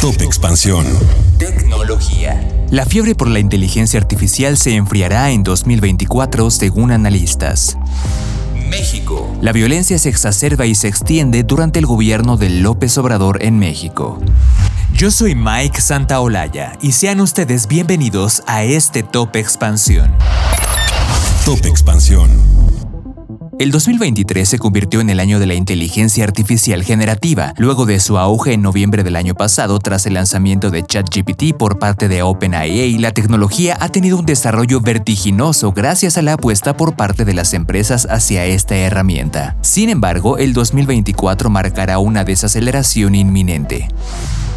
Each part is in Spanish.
Top Expansión. Tecnología. La fiebre por la inteligencia artificial se enfriará en 2024 según analistas. México. La violencia se exacerba y se extiende durante el gobierno de López Obrador en México. Yo soy Mike Santaolalla y sean ustedes bienvenidos a este Top Expansión. Top Expansión. El 2023 se convirtió en el año de la inteligencia artificial generativa, luego de su auge en noviembre del año pasado tras el lanzamiento de ChatGPT por parte de OpenAI. La tecnología ha tenido un desarrollo vertiginoso gracias a la apuesta por parte de las empresas hacia esta herramienta. Sin embargo, el 2024 marcará una desaceleración inminente.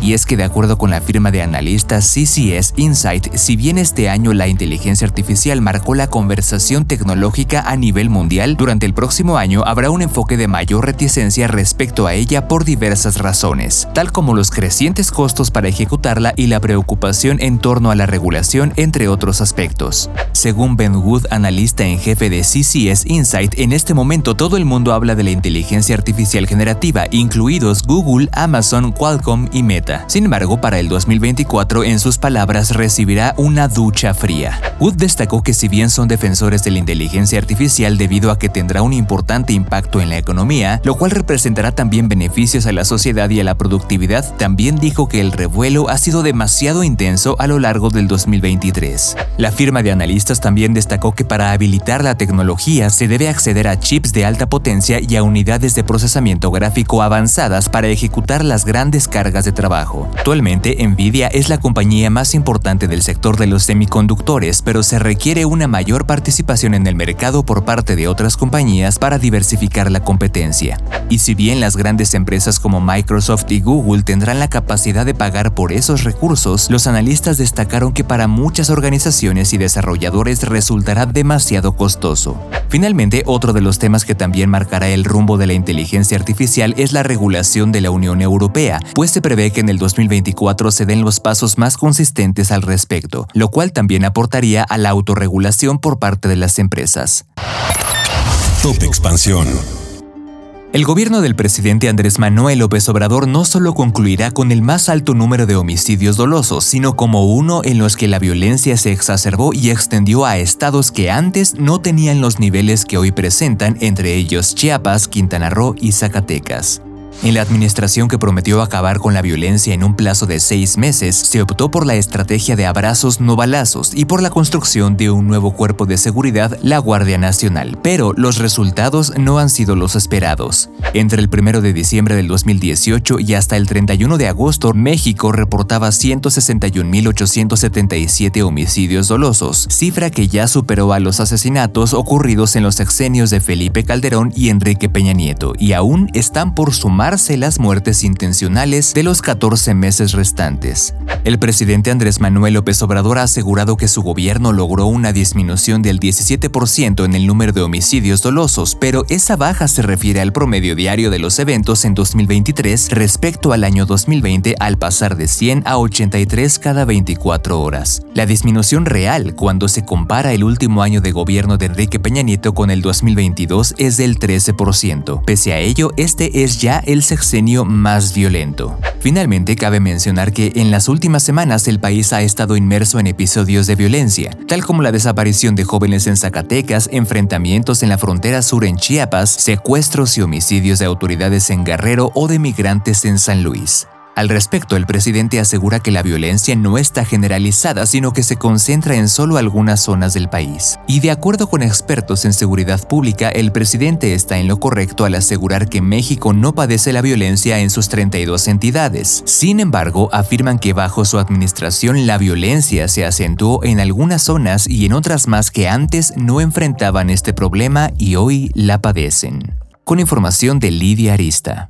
Y es que de acuerdo con la firma de analistas CCS Insight, si bien este año la inteligencia artificial marcó la conversación tecnológica a nivel mundial, durante el próximo año habrá un enfoque de mayor reticencia respecto a ella por diversas razones, tal como los crecientes costos para ejecutarla y la preocupación en torno a la regulación, entre otros aspectos. Según Ben Wood, analista en jefe de CCS Insight, en este momento todo el mundo habla de la inteligencia artificial generativa, incluidos Google, Amazon, Qualcomm y Meta. Sin embargo, para el 2024, en sus palabras, recibirá una ducha fría. Wood destacó que si bien son defensores de la inteligencia artificial debido a que tendrá un importante impacto en la economía, lo cual representará también beneficios a la sociedad y a la productividad, también dijo que el revuelo ha sido demasiado intenso a lo largo del 2023. La firma de analistas también destacó que para habilitar la tecnología se debe acceder a chips de alta potencia y a unidades de procesamiento gráfico avanzadas para ejecutar las grandes cargas de trabajo. Actualmente, Nvidia es la compañía más importante del sector de los semiconductores, pero se requiere una mayor participación en el mercado por parte de otras compañías para diversificar la competencia. Y si bien las grandes empresas como Microsoft y Google tendrán la capacidad de pagar por esos recursos, los analistas destacaron que para muchas organizaciones y desarrolladores resultará demasiado costoso. Finalmente, otro de los temas que también marcará el rumbo de la inteligencia artificial es la regulación de la Unión Europea, pues se prevé que en el 2024 se den los pasos más consistentes al respecto, lo cual también aportaría a la autorregulación por parte de las empresas. Top Expansión. El gobierno del presidente Andrés Manuel López Obrador no solo concluirá con el más alto número de homicidios dolosos, sino como uno en los que la violencia se exacerbó y extendió a estados que antes no tenían los niveles que hoy presentan, entre ellos Chiapas, Quintana Roo y Zacatecas. En la administración que prometió acabar con la violencia en un plazo de seis meses, se optó por la estrategia de abrazos no balazos y por la construcción de un nuevo cuerpo de seguridad, la Guardia Nacional, pero los resultados no han sido los esperados. Entre el 1 de diciembre del 2018 y hasta el 31 de agosto, México reportaba 161.877 homicidios dolosos, cifra que ya superó a los asesinatos ocurridos en los sexenios de Felipe Calderón y Enrique Peña Nieto, y aún están por sumar sumarse las muertes intencionales de los 14 meses restantes. El presidente Andrés Manuel López Obrador ha asegurado que su gobierno logró una disminución del 17% en el número de homicidios dolosos, pero esa baja se refiere al promedio diario de los eventos en 2023 respecto al año 2020 al pasar de 100 a 83 cada 24 horas. La disminución real cuando se compara el último año de gobierno de Enrique Peña Nieto con el 2022 es del 13%. Pese a ello, este es ya el sexenio más violento. Finalmente, cabe mencionar que en las últimas semanas el país ha estado inmerso en episodios de violencia, tal como la desaparición de jóvenes en Zacatecas, enfrentamientos en la frontera sur en Chiapas, secuestros y homicidios de autoridades en Guerrero o de migrantes en San Luis. Al respecto, el presidente asegura que la violencia no está generalizada, sino que se concentra en solo algunas zonas del país. Y de acuerdo con expertos en seguridad pública, el presidente está en lo correcto al asegurar que México no padece la violencia en sus 32 entidades. Sin embargo, afirman que bajo su administración la violencia se acentuó en algunas zonas y en otras más que antes no enfrentaban este problema y hoy la padecen. Con información de Lidia Arista.